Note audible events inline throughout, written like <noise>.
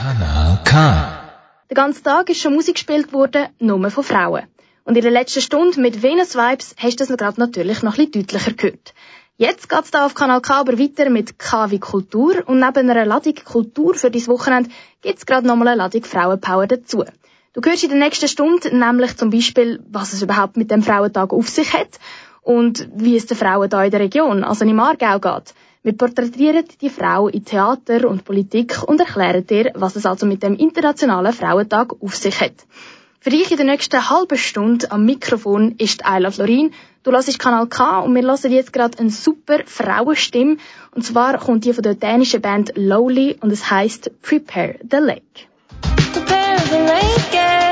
Kanal K. Den ganzen Tag ist schon Musik gespielt worden, nur von Frauen. Und in der letzten Stunde mit Venus Vibes hast du das gerade natürlich noch ein bisschen deutlicher gehört. Jetzt geht's da auf Kanal K aber weiter mit K wie Kultur und neben einer Ladung Kultur für dieses Wochenende gibt's gerade nochmal eine Ladung Frauenpower dazu. Du hörst in der nächsten Stunde nämlich zum Beispiel, was es überhaupt mit dem Frauentag auf sich hat und wie es den Frauen da in der Region, also im Aargau geht. Wir porträtieren die Frau in Theater und Politik und erklären dir, was es also mit dem Internationalen Frauentag auf sich hat. Für dich in der nächsten halben Stunde am Mikrofon ist Ayla Florin. Du hörst Kanal K und wir hören jetzt gerade eine super Frauenstimme. Und zwar kommt die von der dänischen Band Lowly und es heißt Prepare the Lake. Prepare the lake,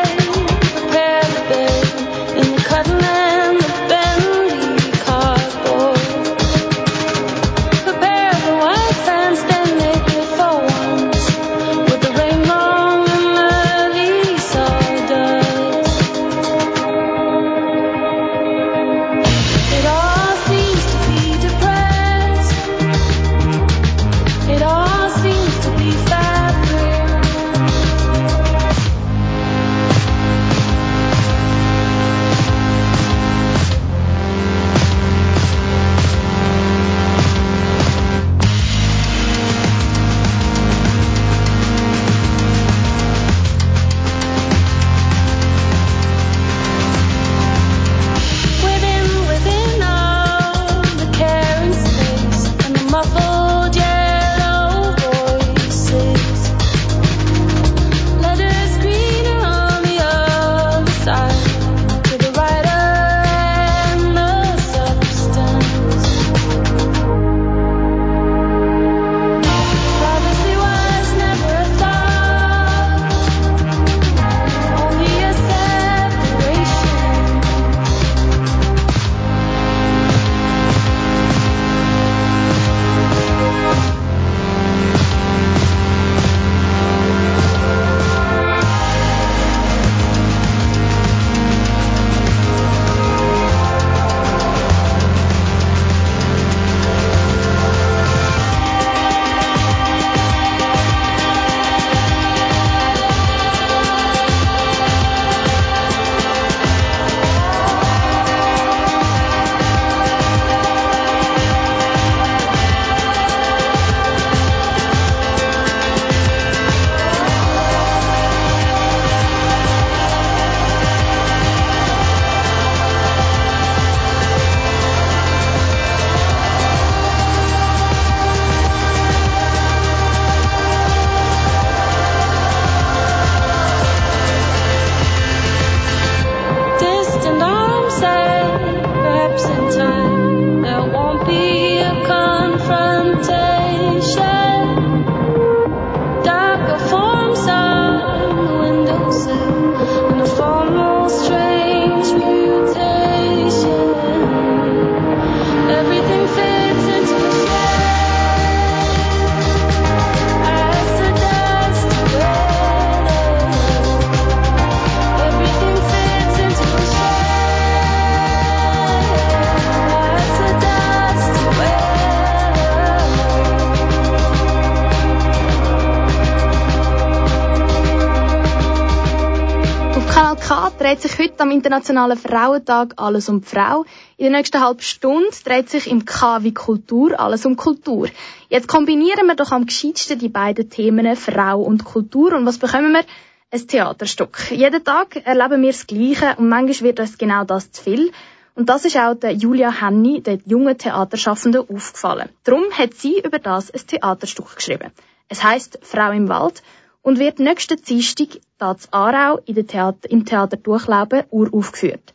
Auf Kanal K dreht sich heute am Internationalen Frauentag alles um die Frau. In der nächsten halben Stunde dreht sich im K wie Kultur alles um Kultur. Jetzt kombinieren wir doch am gescheitsten die beiden Themen Frau und Kultur. Und was bekommen wir? Ein Theaterstück. Jeden Tag erleben wir das Gleiche und manchmal wird uns genau das zu viel. Und das ist auch der Julia Henny, der jungen Theaterschaffenden, aufgefallen. Darum hat sie über das ein Theaterstück geschrieben. Es heißt Frau im Wald und wird nächsten Dienstag da zu Aarau in Theater, im Theater Durchlauben uraufgeführt.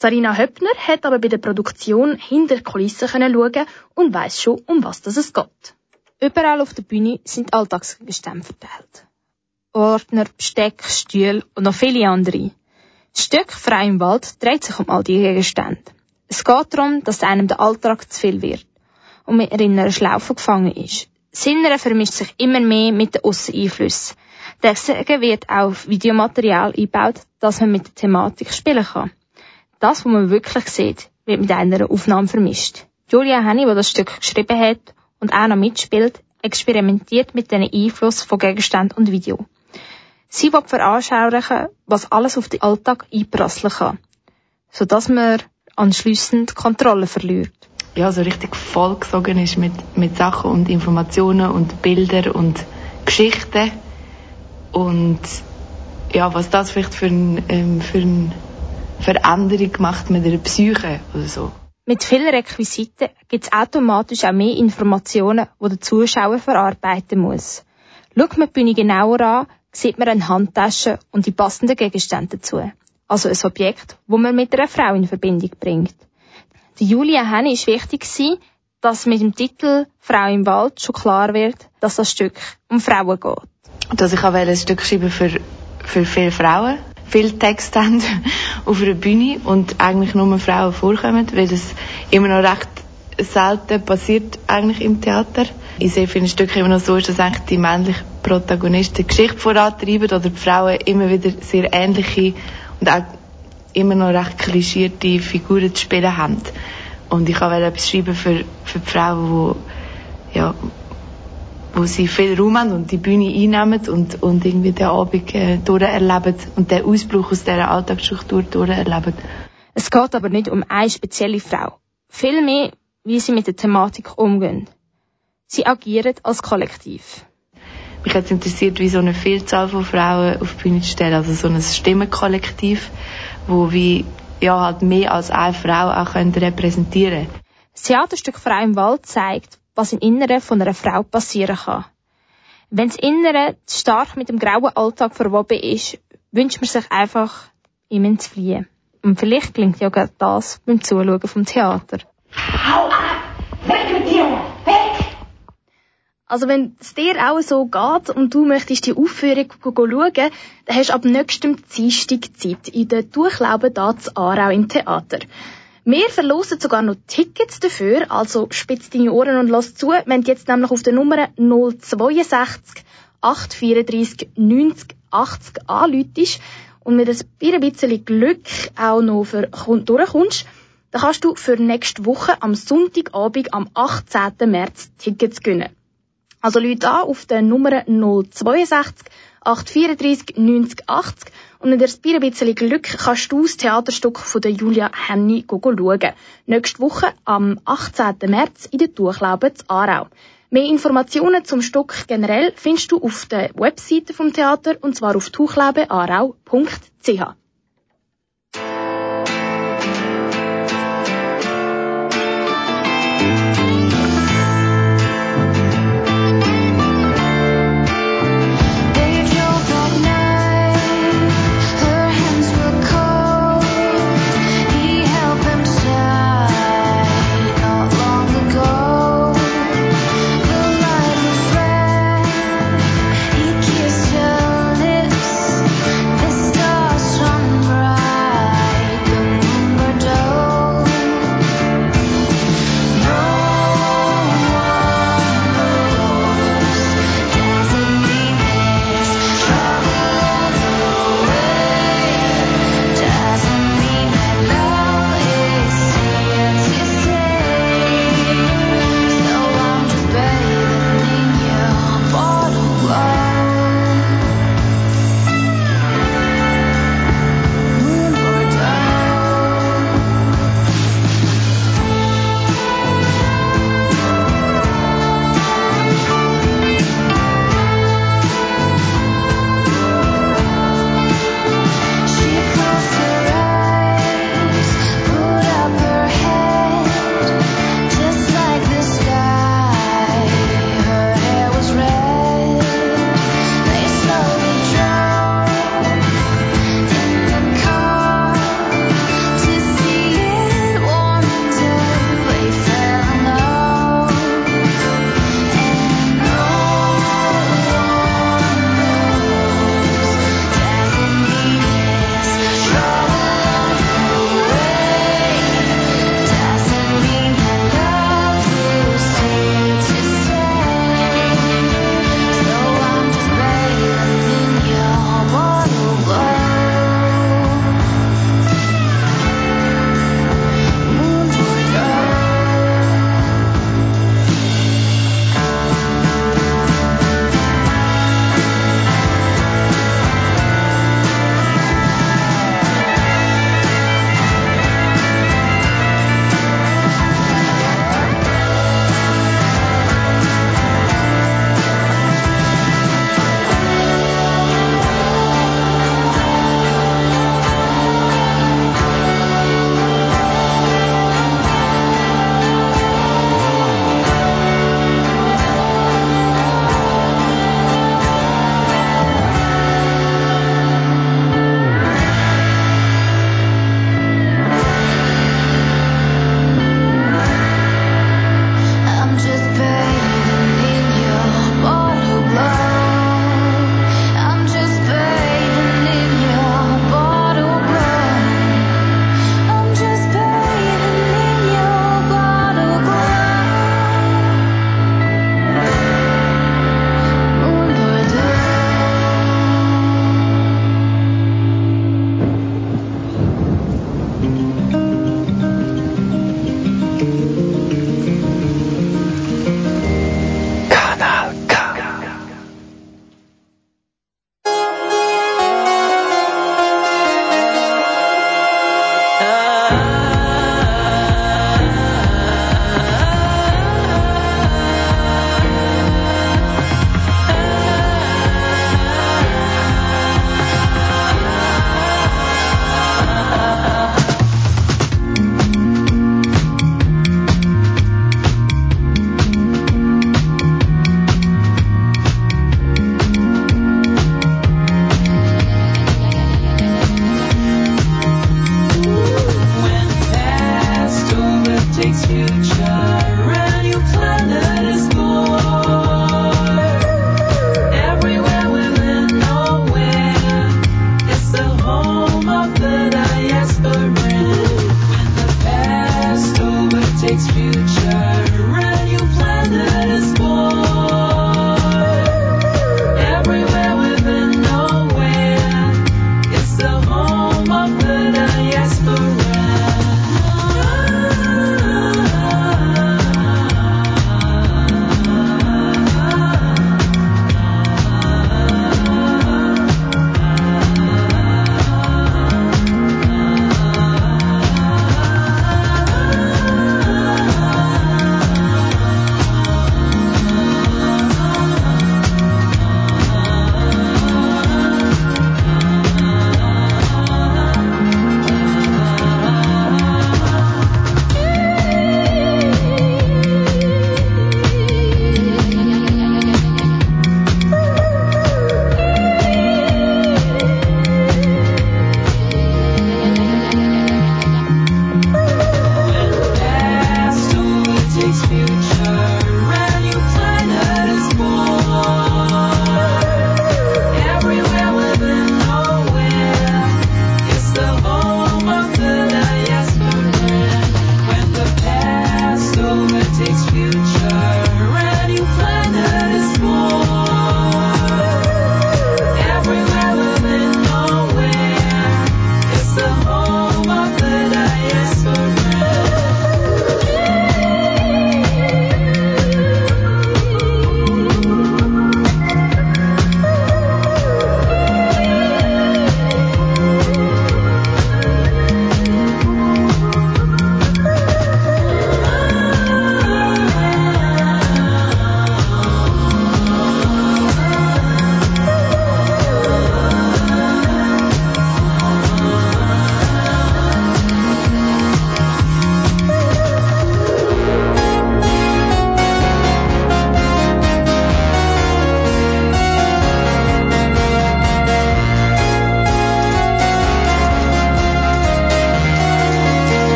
Sarina Höppner hat aber bei der Produktion hinter Kulissen schauen und weiß schon, um was es geht. Überall auf der Bühne sind Alltagsgegenstände verteilt. Ordner, Besteck, Stühle und noch viele andere. Das Stück Frei im Wald dreht sich um all diese Gegenstände. Es geht darum, dass einem der Alltag zu viel wird und man in einer Schlaufe gefangen ist. Das Innere vermischt sich immer mehr mit den Ausseneinflüssen. Deswegen wird auch Videomaterial eingebaut, dass man mit der Thematik spielen kann. Das, was man wirklich sieht, wird mit einer Aufnahme vermischt. Julia Henny, die das Stück geschrieben hat und auch noch mitspielt, experimentiert mit den Einfluss von Gegenständen und Video. Sie will veranschaulichen, was alles auf den Alltag einprasseln kann, sodass man anschliessend Kontrolle verliert. Ja, so richtig vollgesogen ist mit, mit Sachen und Informationen und Bilder und Geschichten. Und ja, was das vielleicht für, ein, ähm, für eine Veränderung macht mit der Psyche oder so. Mit vielen Requisiten gibt es automatisch auch mehr Informationen, die der Zuschauer verarbeiten muss. Schaut man die Bühne genauer an, sieht man eine Handtasche und die passenden Gegenstände dazu. Also ein Objekt, wo man mit einer Frau in Verbindung bringt. Die Julia Henny ist wichtig dass mit dem Titel Frau im Wald schon klar wird, dass das Stück um Frauen geht. Dass ich auch ein Stück schreiben für, für viele Frauen, viel Text <laughs> haben auf einer Bühne und eigentlich nur Frauen vorkommen, weil das immer noch recht selten passiert eigentlich im Theater. In sehr vielen Stücken immer noch so dass eigentlich die männlichen Protagonisten die Geschichte vorantreiben oder die Frauen immer wieder sehr ähnliche und auch immer noch recht klischierte Figuren zu spielen haben. Und ich wollte etwas schreiben für, für die Frauen, die, ja, wo sie viel Raum haben und die Bühne einnehmen und, und irgendwie den Abend äh, durcherleben und den Ausbruch aus dieser Alltagsstruktur durcherleben. Es geht aber nicht um eine spezielle Frau. Vielmehr, wie sie mit der Thematik umgehen. Sie agieren als Kollektiv. Mich hat interessiert, wie so eine Vielzahl von Frauen auf die Bühne zu stellen, also so ein Stimmenkollektiv, wo wie ja halt mehr als eine Frau auch repräsentieren können. Das Theaterstück Frau im Wald zeigt, was im Inneren von einer Frau passieren kann. Wenn das Innere stark mit dem grauen Alltag verwoben ist, wünscht man sich einfach, ihm zu fliehen. Und vielleicht klingt ja gerade das beim Zuschauen vom Theater. Hau ab! Weg mit dir! Weg! Also wenn es dir auch so geht und du möchtest die Aufführung schauen, dann hast du ab nächstem Dienstag Zeit in der Durchlauben da zu Aarau im Theater. Wir verlosen sogar noch Tickets dafür, also spitz deine Ohren und lass zu, wenn du jetzt nämlich auf der Nummer 062 834 90 80 anläutest und mit ein bisschen Glück auch noch für durchkommst, dann kannst du für nächste Woche am Sonntagabend am 18. März Tickets gewinnen. Also Leute an auf der Nummer 062 834 90 80 und mit ein bisschen Glück kannst du das Theaterstück von der Julia Henny schauen. Nächste Woche am 18. März in der Durchlaube zu Aarau. Mehr Informationen zum Stück generell findest du auf der Webseite vom Theater und zwar auf tuchlaubeaarau.ch.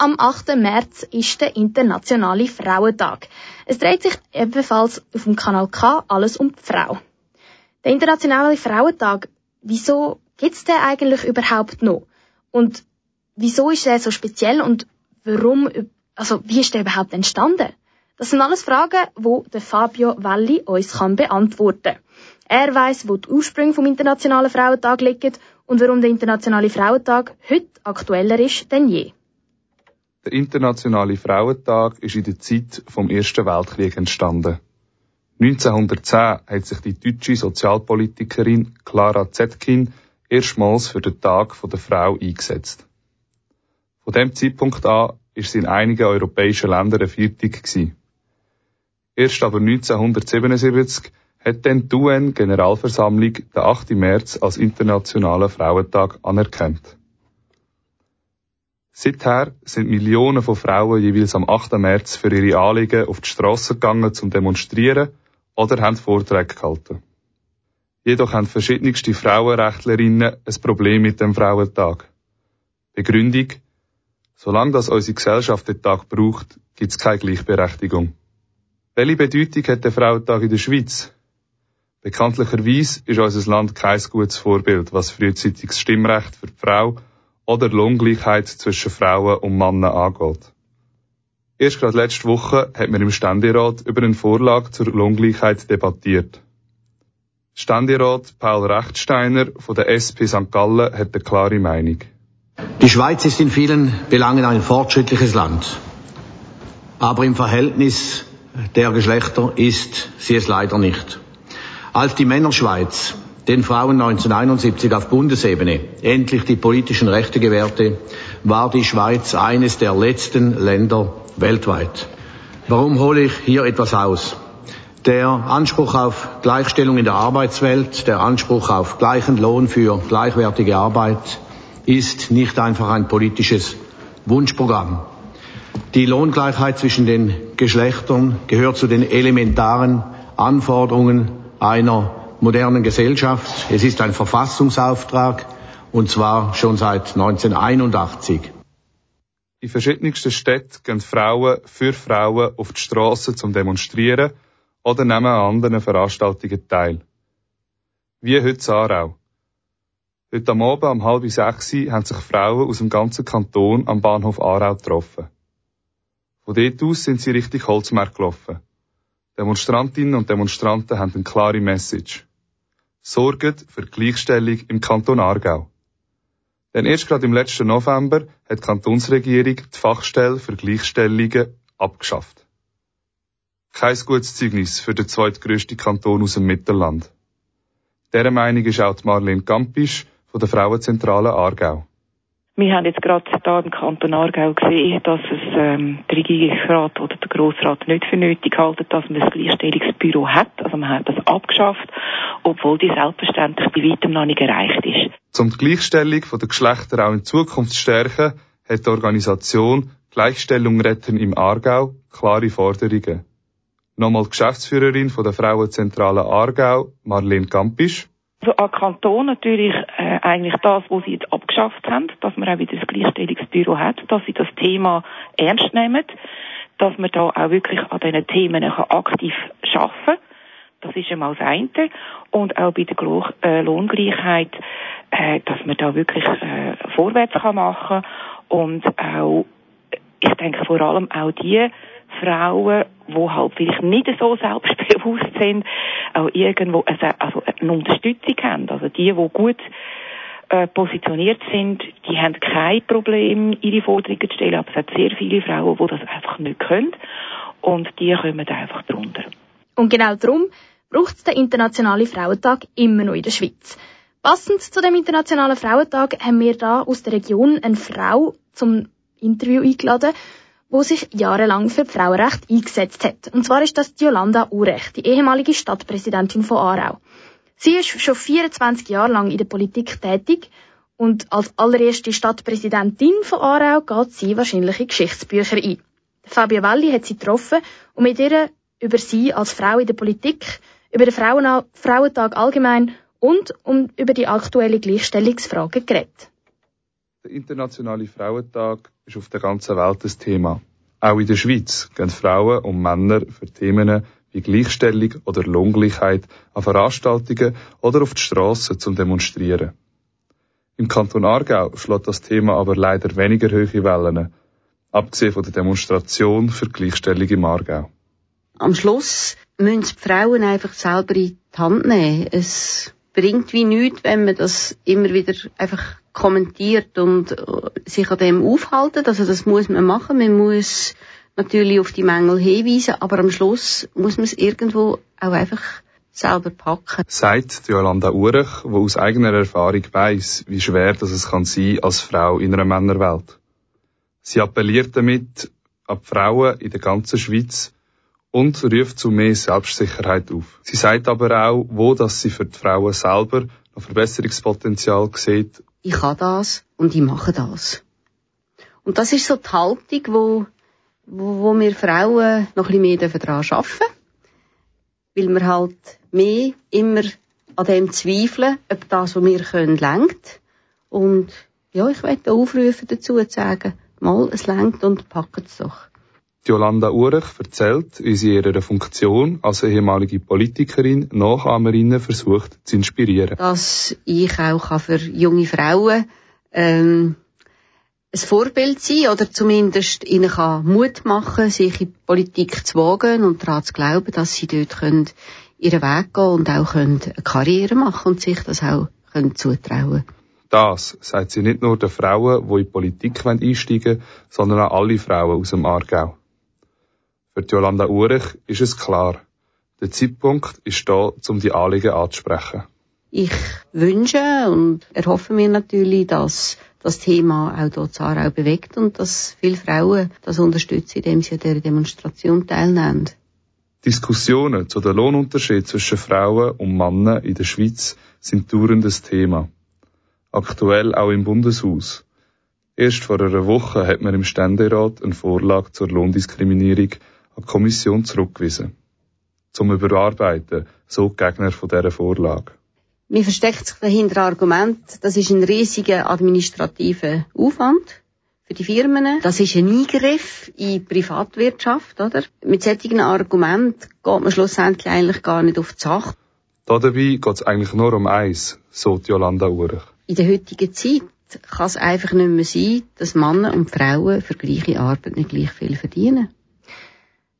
am 8. März ist der Internationale Frauentag. Es dreht sich ebenfalls auf dem Kanal K alles um die Frau. Der Internationale Frauentag, wieso gibt's den eigentlich überhaupt noch? Und wieso ist er so speziell und warum, also wie ist der überhaupt entstanden? Das sind alles Fragen, wo der Fabio Valli uns kann beantworten. Er weiß, wo die Ursprünge vom Internationalen Frauentag liegen und warum der Internationale Frauentag heute aktueller ist denn je. Der Internationale Frauentag ist in der Zeit vom Ersten Weltkrieg entstanden. 1910 hat sich die deutsche Sozialpolitikerin Clara Zetkin erstmals für den Tag der Frau eingesetzt. Von dem Zeitpunkt an ist sie in einigen europäischen Ländern viertig gewesen. Erst aber 1977 hat dann die UN-Generalversammlung den 8. März als Internationalen Frauentag anerkannt. Seither sind Millionen von Frauen jeweils am 8. März für ihre Anliegen auf die Straße gegangen zum Demonstrieren oder haben Vorträge gehalten. Jedoch haben verschiedenste Frauenrechtlerinnen ein Problem mit dem Frauentag. Begründung, solange das unsere Gesellschaft den Tag braucht, gibt es keine Gleichberechtigung. Welche Bedeutung hat der Frauentag in der Schweiz? Bekanntlicherweise ist unser Land kein gutes Vorbild, was frühzeitiges Stimmrecht für die Frau oder Lohngleichheit zwischen Frauen und Männern angeht. Erst gerade letzte Woche hat man im Ständerat über eine Vorlage zur Lohngleichheit debattiert. Ständerat Paul Rechtsteiner von der SP St. Gallen hat eine klare Meinung. Die Schweiz ist in vielen Belangen ein fortschrittliches Land. Aber im Verhältnis der Geschlechter ist sie es leider nicht. Als die Männerschweiz den Frauen 1971 auf Bundesebene endlich die politischen Rechte gewährte, war die Schweiz eines der letzten Länder weltweit. Warum hole ich hier etwas aus? Der Anspruch auf Gleichstellung in der Arbeitswelt, der Anspruch auf gleichen Lohn für gleichwertige Arbeit ist nicht einfach ein politisches Wunschprogramm. Die Lohngleichheit zwischen den Geschlechtern gehört zu den elementaren Anforderungen einer modernen Gesellschaft. Es ist ein Verfassungsauftrag und zwar schon seit 1981. In verschiedensten Städten gehen Frauen für Frauen auf die Straße zum Demonstrieren oder nehmen an anderen Veranstaltungen teil. Wie heute in Aarau. Heute am Abend um halb sechs haben sich Frauen aus dem ganzen Kanton am Bahnhof Aarau getroffen. Von dort aus sind sie Richtung Holzmarkt gelaufen. Demonstrantinnen und Demonstranten haben eine klare Message. Sorgt für die Gleichstellung im Kanton Aargau. Denn erst gerade im letzten November hat die Kantonsregierung die Fachstelle für Gleichstellungen abgeschafft. Kein gutes Zeugnis für den zweitgrößten Kanton aus dem Mittelland. Dieser Meinung ist auch Marlene Gampisch von der Frauenzentrale Aargau. Wir haben jetzt gerade hier im Kanton Aargau gesehen, dass es ähm, der Regierungsrat oder der Grossrat nicht für nötig halten, dass man ein Gleichstellungsbüro hat. Also man hat das abgeschafft, obwohl die selbstverständlich bei weitem noch nicht erreicht ist. Um die Gleichstellung der Geschlechter auch in Zukunft zu stärken, hat die Organisation Gleichstellung retten im Aargau klare Forderungen. Nochmal die Geschäftsführerin von der Frauenzentrale Aargau, Marlene Gampisch. Also an Kanton natürlich äh, eigentlich das, was sie jetzt abgeschafft haben, dass man auch wieder das Gleichstellungsbüro hat, dass sie das Thema ernst nehmen, dass man da auch wirklich an diesen Themen aktiv arbeiten kann. Das ist einmal das eine. Und auch bei der Glo äh, Lohngleichheit, äh, dass man da wirklich äh, vorwärts kann machen und auch, ich denke vor allem auch die Frauen, die halt vielleicht nicht so selbstbewusst sind, auch irgendwo eine, also eine Unterstützung haben. Also die, die gut äh, positioniert sind, die haben kein Problem, ihre Forderungen zu stellen, aber es hat sehr viele Frauen, die das einfach nicht können und die kommen einfach drunter. Und genau darum braucht es den Internationalen Frauentag immer noch in der Schweiz. Passend zu dem Internationalen Frauentag haben wir da aus der Region eine Frau zum Interview eingeladen, wo sich jahrelang für die Frauenrechte eingesetzt hat. Und zwar ist das Jolanda Urecht, die ehemalige Stadtpräsidentin von Aarau. Sie ist schon 24 Jahre lang in der Politik tätig und als allererste Stadtpräsidentin von Aarau geht sie wahrscheinlich in Geschichtsbücher ein. Fabio Valli hat sie getroffen und mit ihr über sie als Frau in der Politik, über den Frauen Frauentag allgemein und um über die aktuelle Gleichstellungsfrage geredet. Der Internationale Frauentag ist auf der ganzen Welt ein Thema. Auch in der Schweiz gehen Frauen und Männer für Themen wie Gleichstellung oder Lohngleichheit an Veranstaltungen oder auf die Strassen zum Demonstrieren. Im Kanton Aargau schlägt das Thema aber leider weniger hohe Wellen, abgesehen von der Demonstration für Gleichstellung im Aargau. Am Schluss müssen die Frauen einfach selber in die Hand nehmen. Es bringt wie nichts, wenn man das immer wieder einfach kommentiert und äh, sich an dem aufhalten. Also das muss man machen. Man muss natürlich auf die Mängel hinweisen, aber am Schluss muss man es irgendwo auch einfach selber packen. Sagt Jolanda Urech, die aus eigener Erfahrung weiss, wie schwer das es kann sein als Frau in einer Männerwelt. Sie appelliert damit an die Frauen in der ganzen Schweiz und ruft zu mehr Selbstsicherheit auf. Sie sagt aber auch, wo dass sie für die Frauen selber Verbesserungspotenzial sieht. Ich kann das und ich mache das. Und das ist so die Haltung, wo, wo, wo wir Frauen noch ein bisschen mehr daran arbeiten dürfen. Weil wir halt mehr immer an dem zweifeln, ob das, was wir können, lenkt. Und ja, ich möchte aufrufen dazu, zu sagen, mal, es lenkt und packen es doch. Jolanda Urech erzählt, wie sie ihre Funktion als ehemalige Politikerin Nachahmerinnen versucht zu inspirieren. Dass ich auch für junge Frauen ähm, ein Vorbild sein oder zumindest ihnen kann Mut machen, sich in die Politik zu wagen und daran zu glauben, dass sie dort können ihren Weg gehen und auch können eine Karriere machen und sich das auch können zutrauen Das sagt sie nicht nur den Frauen, die in die Politik einsteigen wollen, sondern an alle Frauen aus dem Aargau. Für Jolanda Urech ist es klar, der Zeitpunkt ist da, um die Anliegen anzusprechen. Ich wünsche und erhoffe mir natürlich, dass das Thema auch dort Aarau bewegt und dass viele Frauen das unterstützen, indem sie an dieser Demonstration teilnehmen. Diskussionen zu den Lohnunterschied zwischen Frauen und Männern in der Schweiz sind dauerndes Thema. Aktuell auch im Bundeshaus. Erst vor einer Woche hat man im Ständerat eine Vorlage zur Lohndiskriminierung an die Kommission zurückgewiesen. Zum Überarbeiten, so die Gegner von dieser Vorlage. Mir versteckt sich dahinter Argument, das ist ein riesiger administrativer Aufwand für die Firmen. Das ist ein Eingriff in die Privatwirtschaft, oder? Mit solchen Argumenten geht man schlussendlich eigentlich gar nicht auf die Sache. Dabei geht es eigentlich nur um eins, so Jolanda Urech. In der heutigen Zeit kann es einfach nicht mehr sein, dass Männer und Frauen für gleiche Arbeit nicht gleich viel verdienen.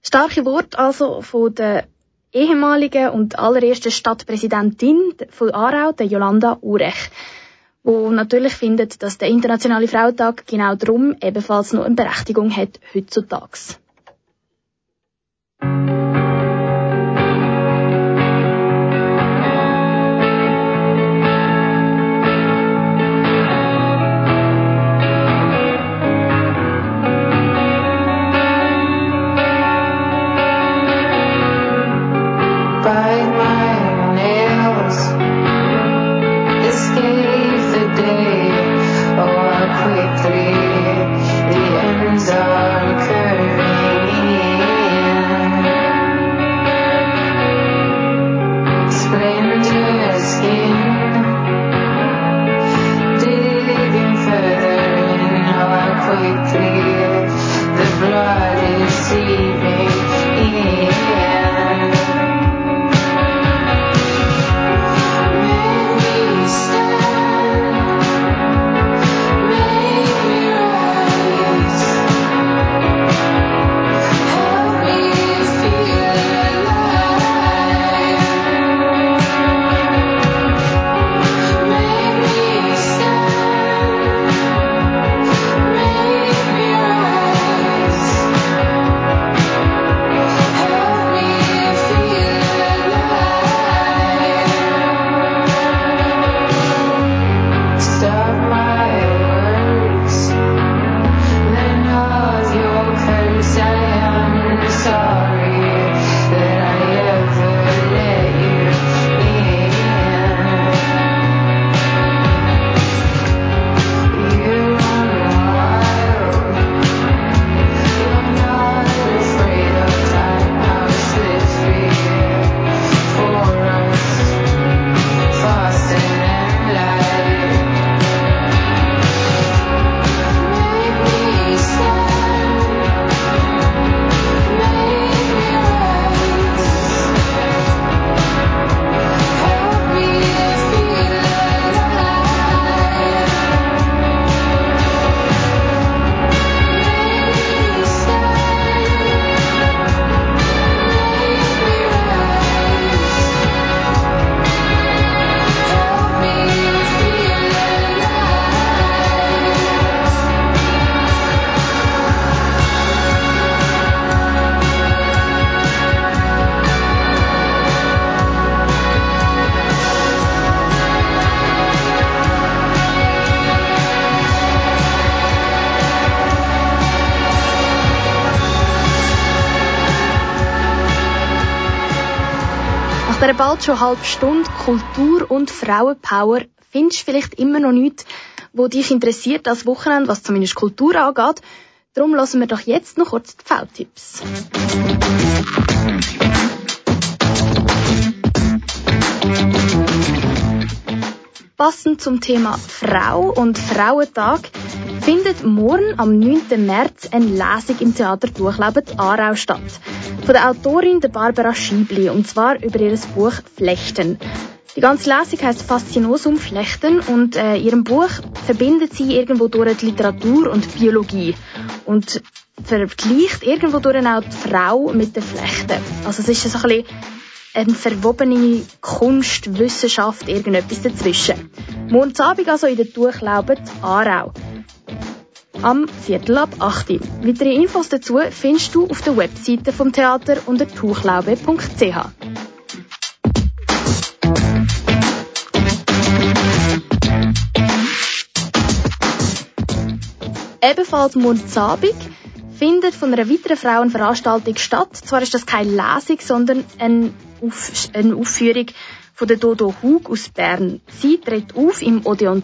Starke Worte also von der ehemaligen und allerersten Stadtpräsidentin von Aarau, der Jolanda Urech, wo natürlich findet, dass der Internationale Frauentag genau darum ebenfalls noch eine Berechtigung hat heutzutage. Bald schon halben Stunde Kultur und Frauenpower findest vielleicht immer noch nichts, wo dich interessiert als Wochenende, was zumindest Kultur angeht. Darum lassen wir doch jetzt noch kurz die V-Tipps. Passend zum Thema Frau und Frauentag findet morgen am 9. März eine Lesung im Theater Durchleben Aarau statt. Von der Autorin Barbara Schiebli und zwar über ihr Buch Flechten. Die ganze Lesung heißt Faszinosum Flechten und äh, ihrem Buch verbindet sie irgendwo durch die Literatur und Biologie und vergleicht irgendwo durch auch die Frau mit den Flechten. Also es ist so ein bisschen eine verwobene Kunst, Wissenschaft, irgendetwas dazwischen. Morgen Abend also in der Durchlauben Aarau. Am Viertel ab 8 Uhr. Weitere Infos dazu findest du auf der Webseite vom Theater unter tuchlaube.ch. Ebenfalls morgen findet von einer weiteren Frauenveranstaltung statt. Zwar ist das keine Lesung, sondern eine Aufführung von der Dodo Hug aus Bern. Sie tritt auf im Odeon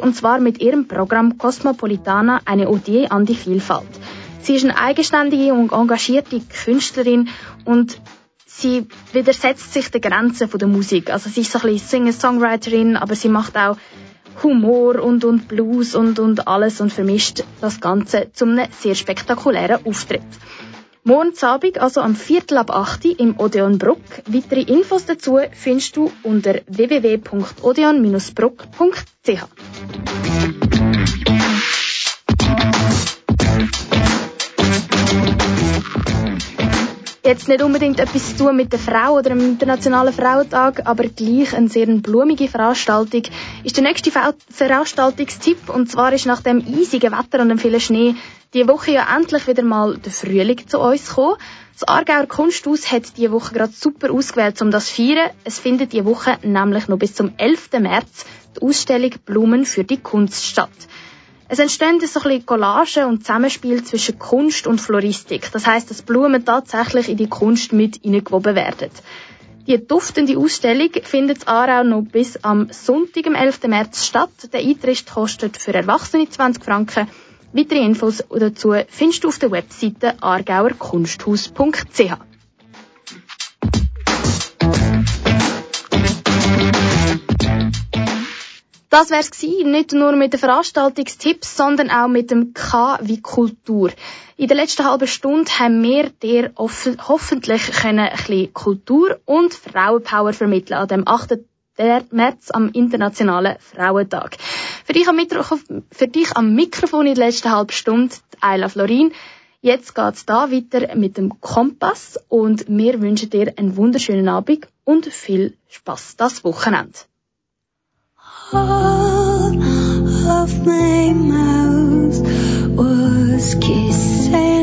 und zwar mit ihrem Programm Cosmopolitana, eine Ode an die Vielfalt. Sie ist eine eigenständige und engagierte Künstlerin und sie widersetzt sich den Grenzen der Musik. Also sie ist so ein bisschen Singer-Songwriterin, aber sie macht auch Humor und, und Blues und, und alles und vermischt das Ganze zu einem sehr spektakulären Auftritt. Morgen Abend, also am Viertel ab 8 Uhr im Odeon Bruck. Weitere Infos dazu findest du unter www.odeon-bruck.ch. Jetzt nicht unbedingt etwas zu tun mit der Frau oder dem Internationalen Frauentag, aber gleich eine sehr blumige Veranstaltung ist der nächste Veranstaltungstipp. Und zwar ist nach dem eisigen Wetter und dem vielen Schnee die Woche ja endlich wieder mal der Frühling zu uns gekommen. Das Aargauer Kunsthaus hat diese Woche gerade super ausgewählt, um das zu feiern. Es findet diese Woche nämlich noch bis zum 11. März die Ausstellung Blumen für die Kunst statt. Es entstehen so ein bisschen Collagen und Zusammenspiel zwischen Kunst und Floristik. Das heißt, dass Blumen tatsächlich in die Kunst mit hineingewoben werden. Die duftende Ausstellung findet in Aarau noch bis am Sonntag, am 11. März statt. Der Eintritt kostet für Erwachsene 20 Franken. Weitere Infos dazu findest du auf der Webseite aargauerkunsthaus.ch. Das wär's gewesen, nicht nur mit den Veranstaltungstipps, sondern auch mit dem K wie Kultur. In der letzten halben Stunde haben wir dir hoffentlich können ein bisschen Kultur und Frauenpower vermitteln an dem 8. März am Internationalen Frauentag. Für dich am, für dich am Mikrofon in der letzten halben Stunde Ayla Florin. Jetzt geht's da weiter mit dem Kompass und wir wünschen dir einen wunderschönen Abend und viel Spaß das Wochenende. all of my mouth was kissing.